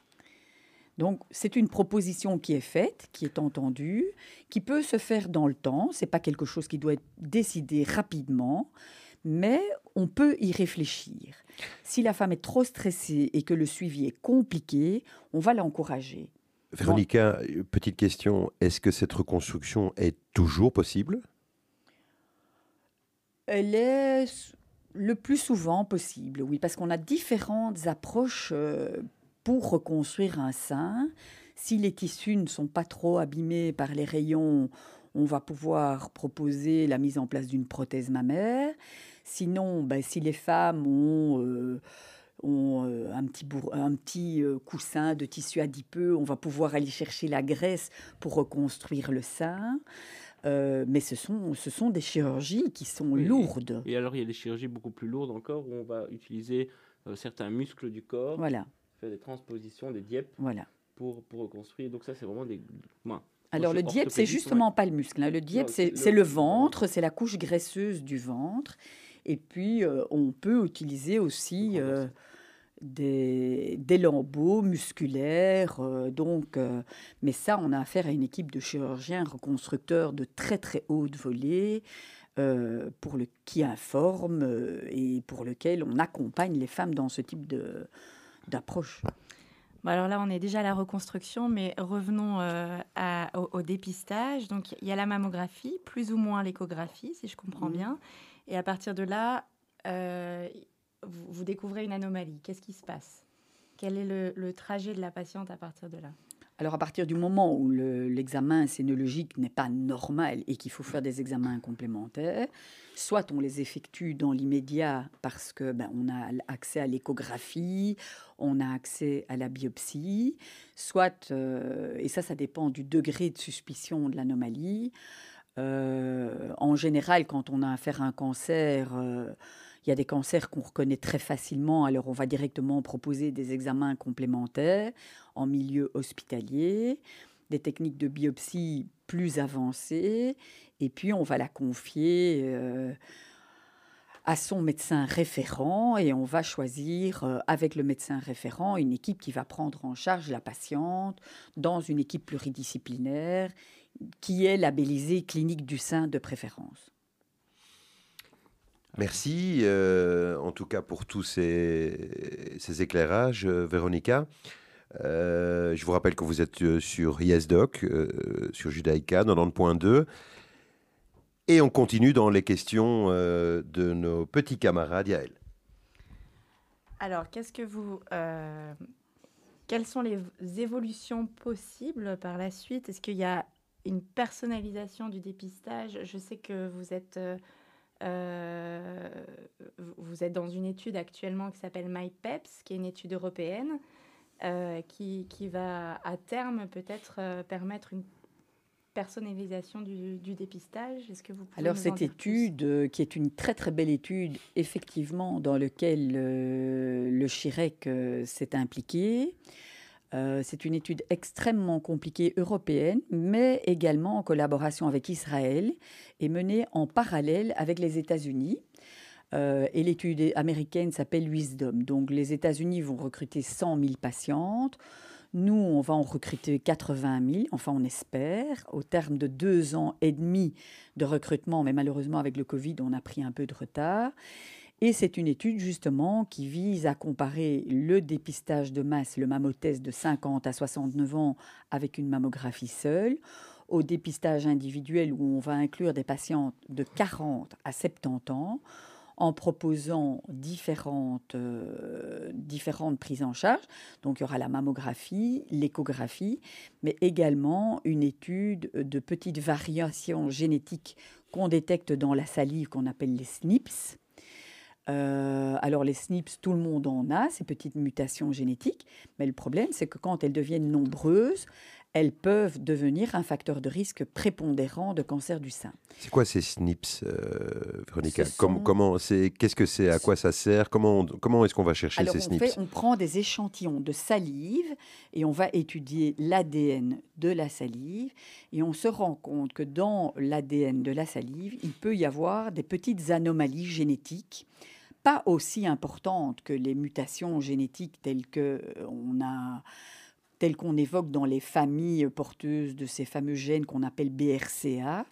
Donc c'est une proposition qui est faite, qui est entendue, qui peut se faire dans le temps. C'est pas quelque chose qui doit être décidé rapidement, mais on peut y réfléchir. Si la femme est trop stressée et que le suivi est compliqué, on va l'encourager. Véronica, petite question, est-ce que cette reconstruction est toujours possible? Elle est le plus souvent possible, oui, parce qu'on a différentes approches euh, pour reconstruire un sein. Si les tissus ne sont pas trop abîmés par les rayons, on va pouvoir proposer la mise en place d'une prothèse mammaire. Sinon, ben, si les femmes ont... Euh, ont euh, un petit, un petit euh, coussin de tissu adipeux, on va pouvoir aller chercher la graisse pour reconstruire le sein. Euh, mais ce sont, ce sont des chirurgies qui sont lourdes. Et alors, il y a des chirurgies beaucoup plus lourdes encore où on va utiliser certains muscles du corps, voilà. Des transpositions, des dièpes voilà. pour, pour reconstruire. Donc, ça, c'est vraiment des. alors, le diep, c'est justement pas le muscle. Hein. Le diep, c'est le, le, ventre, c'est la couche graisseuse du ventre. Et puis, on peut utiliser aussi des, des lambeaux musculaires. Euh, donc, euh, mais ça, on a affaire à une équipe de chirurgiens reconstructeurs de très très haute volée. Euh, pour le, qui informent et pour lequel on accompagne les femmes dans ce type de, d'approche. alors là, on est déjà à la reconstruction, mais revenons à, au, dépistage. Donc, il y a la mammographie, plus ou moins l'échographie, si je comprends bien. Et à partir de là, vous, découvrez une anomalie. Qu'est-ce qui se passe? Quel est le, trajet de la patiente à partir de là? Alors à partir du moment où l'examen scénologique n'est pas normal et qu'il faut faire des examens complémentaires, soit on les effectue dans l'immédiat parce que ben, on a accès à l'échographie, on a accès à la biopsie, soit euh, et ça ça dépend du degré de suspicion de l'anomalie. Euh, en général, quand on a affaire à un cancer, euh, il y a des cancers qu'on reconnaît très facilement, alors on va directement proposer des examens complémentaires en milieu hospitalier, des techniques de biopsie plus avancées, et puis on va la confier euh, à son médecin référent et on va choisir euh, avec le médecin référent une équipe qui va prendre en charge la patiente dans une équipe pluridisciplinaire qui est labellisée clinique du sein de préférence. Merci euh, en tout cas pour tous ces, éclairages, euh, Véronica. Euh, je vous rappelle que vous êtes sur YesDoc, sur Judaïka 90.2. Et on continue dans les questions de nos petits camarades Yael. Alors, qu'est-ce que vous, quelles sont les évolutions possibles par la suite? Est-ce qu'il y a une personnalisation du dépistage? Je sais que vous êtes euh, vous êtes dans une étude actuellement qui s'appelle MyPeps, qui est une étude européenne, euh, qui, qui, va à terme peut-être euh, permettre une personnalisation du, dépistage. Est-ce que vous Alors cette étude, qui est une très très belle étude, effectivement, dans laquelle le CHIREC s'est impliqué, euh, c'est une étude extrêmement compliquée européenne, mais également en collaboration avec Israël et menée en parallèle avec les États-Unis. Euh, et l'étude américaine s'appelle Wisdom. Donc les États-Unis vont recruter 100 000 patientes. Nous, on va en recruter 80 000, enfin on espère, au terme de deux ans et demi de recrutement, mais malheureusement avec le Covid, on a pris un peu de retard. Et c'est une étude justement qui vise à comparer le dépistage de masse, le mammotest de 50 à 69 ans avec une mammographie seule, au dépistage individuel où on va inclure des patientes de 40 à 70 ans en proposant différentes, euh, différentes prises en charge. Donc il y aura la mammographie, l'échographie, mais également une étude de petites variations génétiques qu'on détecte dans la salive qu'on appelle les SNPs. Euh, alors les SNPs, tout le monde en a, ces petites mutations génétiques, mais le problème c'est que quand elles deviennent nombreuses, elles peuvent devenir un facteur de risque prépondérant de cancer du sein. C'est quoi ces SNPs, euh, Véronica Comment c'est Qu'est-ce que c'est À quoi ça sert? Comment, comment est-ce qu'on va chercher ces SNPs On prend des échantillons de salive et on va étudier l'ADN de la salive et on se rend compte que dans l'ADN de la salive, il peut y avoir des petites anomalies génétiques pas aussi importantes que les mutations génétiques telles que on a telles qu'on évoque dans les familles porteuses de ces fameux gènes qu'on appelle BRCA.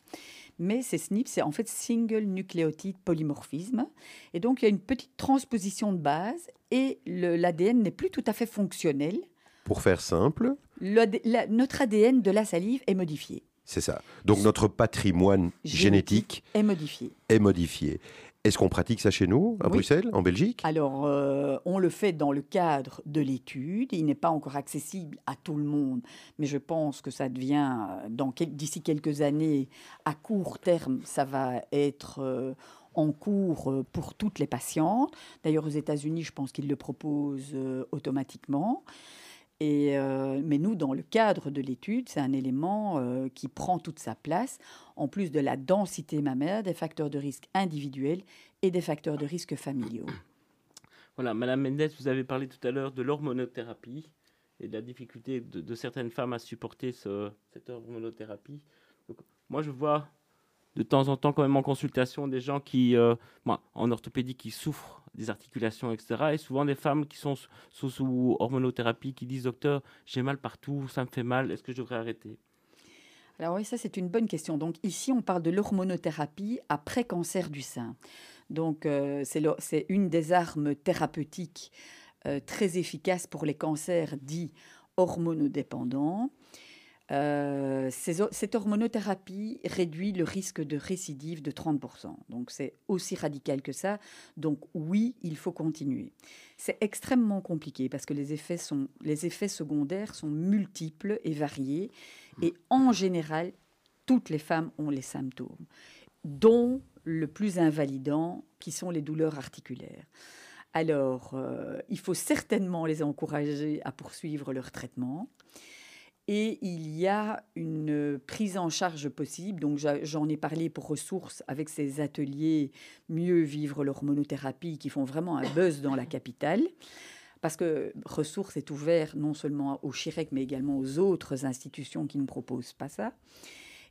Mais ces SNP, c'est en fait single nucléotide polymorphisme. Et donc, il y a une petite transposition de base et l'ADN n'est plus tout à fait fonctionnel. Pour faire simple Notre ADN de la salive est modifié. C'est ça. Donc, notre patrimoine génétique, est modifié. Est modifié. Est-ce qu'on pratique ça chez nous, à Bruxelles, en Belgique? Alors, euh, on le fait dans le cadre de l'étude. Il n'est pas encore accessible à tout le monde, mais je pense que ça devient, euh, d'ici quelques années, à court terme, ça va être euh, en cours pour toutes les patientes. D'ailleurs, aux États-Unis, je pense qu'ils le proposent automatiquement. Euh, mais nous, dans le cadre de l'étude, c'est un élément euh, qui prend toute sa place, en plus de la densité mammaire, des facteurs de risque individuels et des facteurs de risque familiaux. Voilà, Madame Mendes, vous avez parlé tout à l'heure de l'hormonothérapie et de la difficulté de, certaines femmes à supporter cette hormonothérapie. moi, je vois de temps en temps quand même en consultation des gens qui, euh, en orthopédie, qui souffrent des articulations, etc. Et souvent des femmes qui sont sous, hormonothérapie, qui disent docteur, j'ai mal partout, ça me fait mal, est-ce que je devrais arrêter? Alors oui, ça c'est une bonne question. Donc ici, on parle de l'hormonothérapie après cancer du sein. Donc euh, c'est une des armes thérapeutiques euh, très efficaces pour les cancers dits hormonodépendants. Euh, cette hormonothérapie réduit le risque de récidive de 30%. Donc c'est aussi radical que ça. Donc oui, il faut continuer. C'est extrêmement compliqué parce que les effets, secondaires sont multiples et variés. Et en général, toutes les femmes ont les symptômes, dont le plus invalidant, qui sont les douleurs articulaires. Alors, euh, il faut certainement les encourager à poursuivre leur traitement. Et il y a une prise en charge possible. Donc, j'en ai parlé pour ressources avec ces ateliers Mieux vivre l'hormonothérapie qui font vraiment un buzz dans la capitale. Parce que ressources est ouvert non seulement au CHIREC, mais également aux autres institutions qui ne proposent pas ça.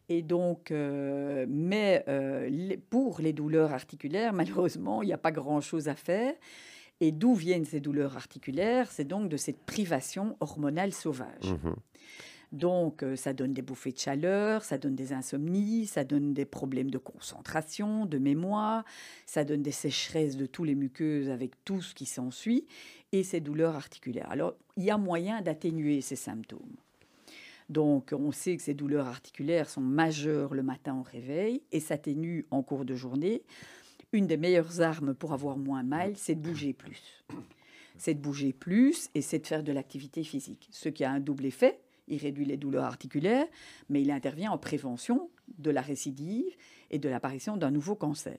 Et donc, euh, mais euh, pour les douleurs articulaires, malheureusement, il n'y a pas grand-chose à faire. Et d'où viennent ces douleurs articulaires? C'est donc de cette privation hormonale sauvage. Mmh donc, euh, ça donne des bouffées de chaleur, ça donne des insomnies, ça donne des problèmes de concentration, de mémoire, ça donne des sécheresses de tous les muqueuses avec tout ce qui s'ensuit, et ces douleurs articulaires. Alors, il y a moyen d'atténuer ces symptômes. Donc, on sait que ces douleurs articulaires sont majeures le matin au réveil et s'atténuent en cours de journée. Une des meilleures armes pour avoir moins mal, c'est de bouger plus. C'est de bouger plus et c'est de faire de l'activité physique. Ce qui a un double effet, il réduit les douleurs articulaires, mais il intervient en prévention de la récidive et de l'apparition d'un nouveau cancer.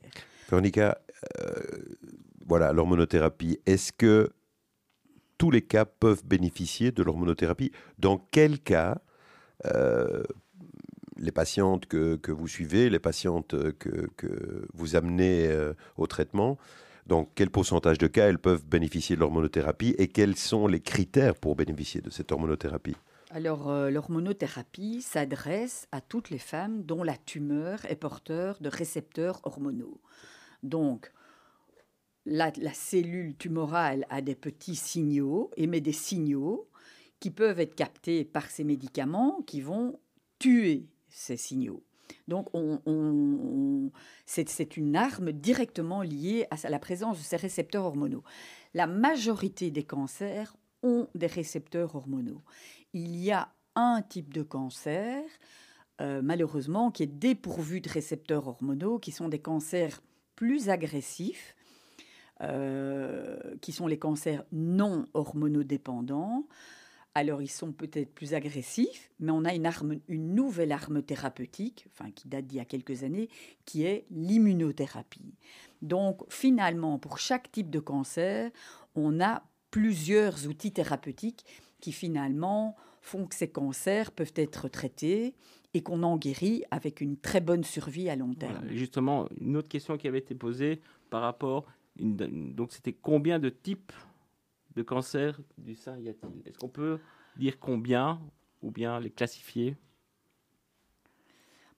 Véronica, euh, voilà, l'hormonothérapie, est-ce que tous les cas peuvent bénéficier de l'hormonothérapie? Dans quel cas euh, les patientes que, vous suivez, les patientes que, vous amenez euh, au traitement, dans quel pourcentage de cas elles peuvent bénéficier de l'hormonothérapie et quels sont les critères pour bénéficier de cette hormonothérapie? Alors, euh, l'hormonothérapie s'adresse à toutes les femmes dont la tumeur est porteur de récepteurs hormonaux. Donc, la, cellule tumorale a des petits signaux, émet des signaux qui peuvent être captés par ces médicaments qui vont tuer ces signaux. Donc, C'est une arme directement liée à la présence de ces récepteurs hormonaux. La majorité des cancers ont des récepteurs hormonaux. Il y a un type de cancer, euh, malheureusement, qui est dépourvu de récepteurs hormonaux, qui sont des cancers plus agressifs, euh, qui sont les cancers non hormonodépendants. Alors, ils sont peut-être plus agressifs, mais on a une, arme, une nouvelle arme thérapeutique, enfin, qui date d'il y a quelques années, qui est l'immunothérapie. Donc, finalement, pour chaque type de cancer, on a plusieurs outils thérapeutiques qui, finalement, font que ces cancers peuvent être traités et qu'on en guérit avec une très bonne survie à long terme. justement, une autre question qui avait été posée par rapport, donc c'était combien de types de cancers du sein y a-t-il Est-ce qu'on peut dire combien ou bien les classifier?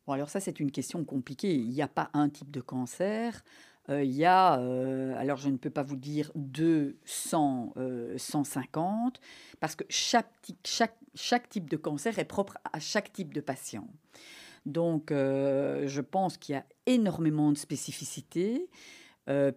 Bon, alors ça, c'est une question compliquée. Il n'y a pas un type de cancer. Euh, il y a, euh, alors je ne peux pas vous dire 200, 150, euh, parce que chaque, chaque, chaque type de cancer est propre à chaque type de patient. Donc, je pense qu'il y a énormément de spécificités,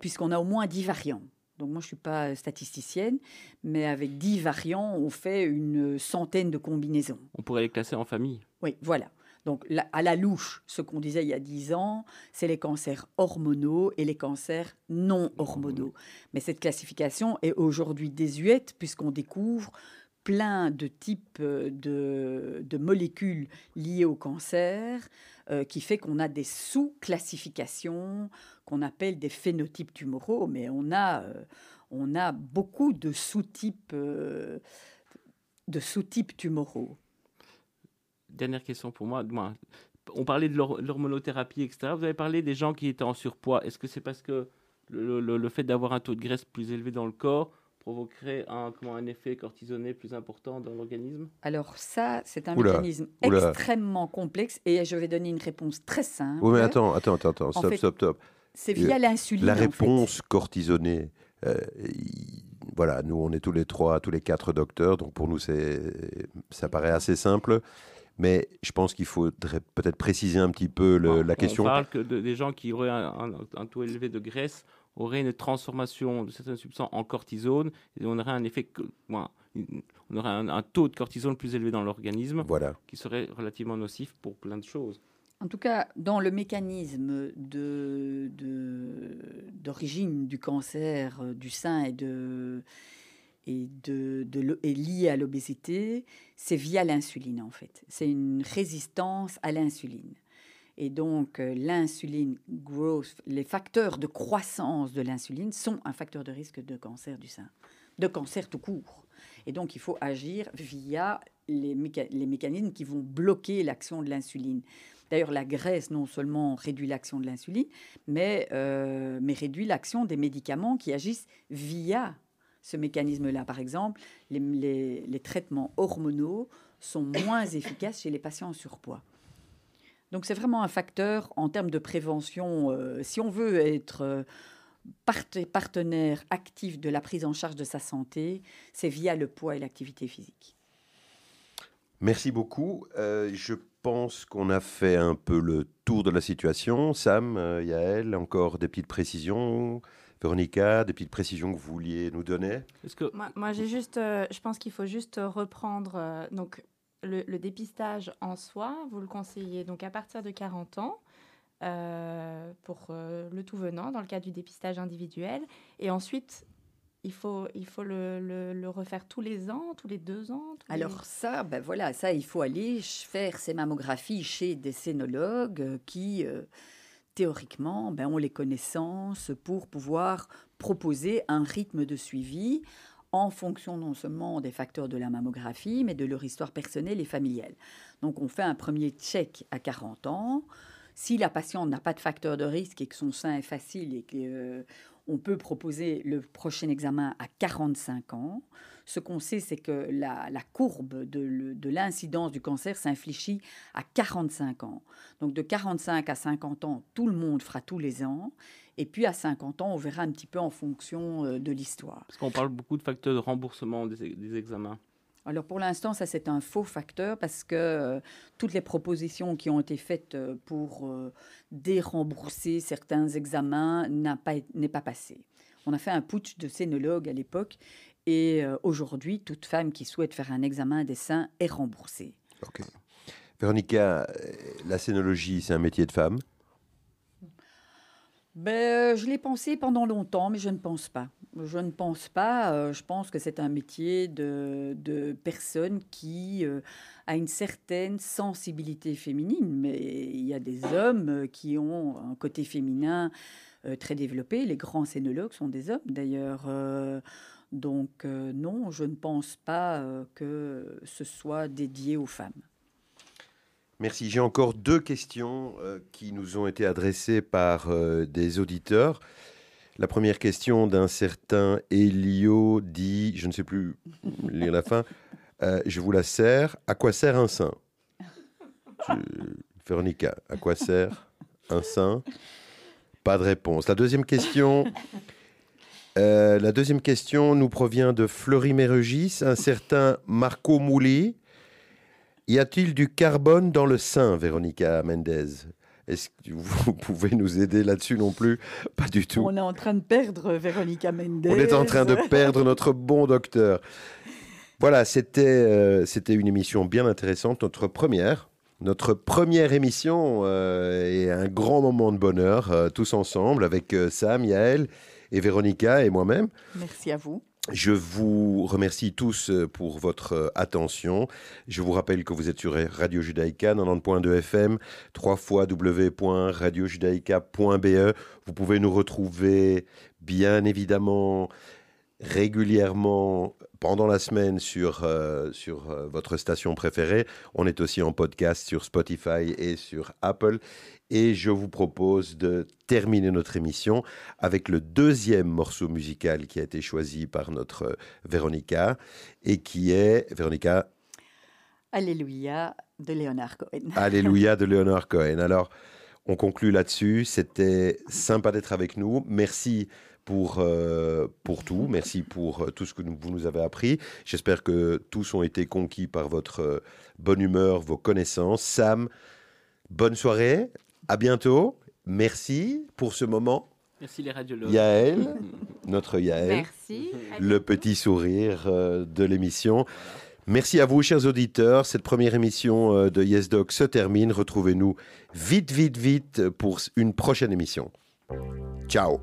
puisqu'on a au moins 10 variants. Donc moi, je ne suis pas statisticienne, mais avec 10 variants, on fait une centaine de combinaisons. On pourrait les classer en famille. Oui, voilà. Donc à la louche, ce qu'on disait il y a 10 ans, c'est les cancers hormonaux et les cancers non hormonaux. Mais cette classification est aujourd'hui désuète puisqu'on découvre plein de types de, de molécules liées au cancer, euh, qui fait qu'on a des sous-classifications qu'on appelle des phénotypes tumoraux, mais on a, euh, on a beaucoup de sous-types euh, de sous-types tumoraux. Dernière question pour moi. On parlait de l'hormonothérapie, etc. Vous avez parlé des gens qui étaient en surpoids. Est-ce que c'est parce que le fait d'avoir un taux de graisse plus élevé dans le corps provoquerait un, comment, un effet cortisonné plus important dans l'organisme? Alors ça, c'est un mécanisme extrêmement complexe et je vais donner une réponse très simple. Oui, mais attends, attends, attends, stop, stop, stop. C'est via l'insuline. La réponse cortisonnée, euh, voilà, nous on est tous les trois, tous les quatre docteurs, donc pour nous c'est, ça paraît assez simple. Mais je pense qu'il faudrait peut-être préciser un petit peu la question. On parle que des gens qui auraient un, un, taux élevé de graisse aurait une transformation de certaines substances en cortisone et on aurait un effet, on aurait un, taux de cortisone plus élevé dans l'organisme voilà. qui serait relativement nocif pour plein de choses. En tout cas, dans le mécanisme d'origine de, du cancer euh, du sein et, de, et, de, de, et lié à l'obésité, c'est via l'insuline en fait. C'est une résistance à l'insuline. Et donc, euh, l'insuline growth, les facteurs de croissance de l'insuline sont un facteur de risque de cancer du sein, de cancer tout court. Et donc, il faut agir via les, mécanismes qui vont bloquer l'action de l'insuline. D'ailleurs, la graisse non seulement réduit l'action de l'insuline, mais, euh, mais réduit l'action des médicaments qui agissent via ce mécanisme-là. Par exemple, les traitements hormonaux sont moins efficaces chez les patients en surpoids. Donc c'est vraiment un facteur en termes de prévention. Euh, si on veut être euh, partenaire actif de la prise en charge de sa santé, c'est via le poids et l'activité physique. Merci beaucoup. Euh, je pense qu'on a fait un peu le tour de la situation. Sam, Yael, encore des petites précisions Véronica, des petites précisions que vous vouliez nous donner? Que... Moi, moi j'ai juste, je pense qu'il faut juste reprendre. donc, le, dépistage en soi, vous le conseillez donc à partir de 40 ans euh, pour euh, le tout venant dans le cas du dépistage individuel. Et ensuite, il faut, il faut le, refaire tous les ans, tous les deux ans Alors ça, ben voilà, ça, il faut aller faire ces mammographies chez des scénologues qui, euh, théoriquement, ben, ont les connaissances pour pouvoir proposer un rythme de suivi en fonction non seulement des facteurs de la mammographie, mais de leur histoire personnelle et familiale. Donc on fait un premier check à 40 ans. Si la patiente n'a pas de facteur de risque et que son sein est facile et qu'on euh, peut proposer le prochain examen à 45 ans, ce qu'on sait, c'est que la, courbe de, de l'incidence du cancer s'infléchit à 45 ans. Donc de 45 à 50 ans, tout le monde fera tous les ans. Et puis à 50 ans, on verra un petit peu en fonction euh, de l'histoire. Parce qu'on parle beaucoup de facteurs de remboursement des, examens. Alors pour l'instant, ça c'est un faux facteur parce que euh, toutes les propositions qui ont été faites euh, pour euh, dérembourser certains examens n'est pas, pas passé. On a fait un putsch de scénologue à l'époque et aujourd'hui, toute femme qui souhaite faire un examen des seins est remboursée. Ok. Véronica, la scénologie, c'est un métier de femme ben, Je l'ai pensé pendant longtemps, mais je ne pense pas. Je ne pense pas. Euh, je pense que c'est un métier de, personne qui euh, a une certaine sensibilité féminine. Mais il y a des hommes qui ont un côté féminin euh, très développé. Les grands scénologues sont des hommes, d'ailleurs. donc non, je ne pense pas que ce soit dédié aux femmes. Merci. J'ai encore deux questions qui nous ont été adressées par des auditeurs. La première question d'un certain Elio dit, je ne sais plus lire la fin, euh, je vous la sers. À quoi sert un sein Véronica, à quoi sert un sein Pas de réponse. La deuxième question. Euh, la deuxième question nous provient de Fleury Mérogis, un certain Marco Mouli. Y a-t-il du carbone dans le sein, Véronica Mendez? Est-ce que vous pouvez nous aider là-dessus non plus? Pas du tout. On est en train de perdre Véronica Mendez. On est en train de perdre notre bon docteur. Voilà, c'était euh, c'était une émission bien intéressante, notre première. Notre première émission euh, et un grand moment de bonheur, euh, tous ensemble, avec Sam, Yael et Véronica et moi-même. Merci à vous. Je vous remercie tous euh, pour votre euh, attention. Je vous rappelle que vous êtes sur Radio Judaïka 90.2 FM, 3 fois www.radiojudaïka.be. Vous pouvez nous retrouver bien évidemment régulièrement pendant la semaine sur, euh, sur votre station préférée. On est aussi en podcast sur Spotify et sur Apple. Et je vous propose de terminer notre émission avec le deuxième morceau musical qui a été choisi par notre Véronica et qui est, Véronica? Alléluia de Léonard Cohen. Alléluia de Léonard Cohen. Alors, on conclut là-dessus. C'était sympa d'être avec nous. Merci pour, euh, pour tout. Merci pour euh, tout ce que vous nous avez appris. J'espère que tous ont été conquis par votre euh, bonne humeur, vos connaissances. Sam, bonne soirée. À bientôt. Merci pour ce moment. Merci les radiologues. Yael, notre Yael. Merci. Le petit sourire de l'émission. Merci à vous, chers auditeurs. Cette première émission de Yes Doc se termine. Retrouvez-nous vite, vite, vite pour une prochaine émission. Ciao.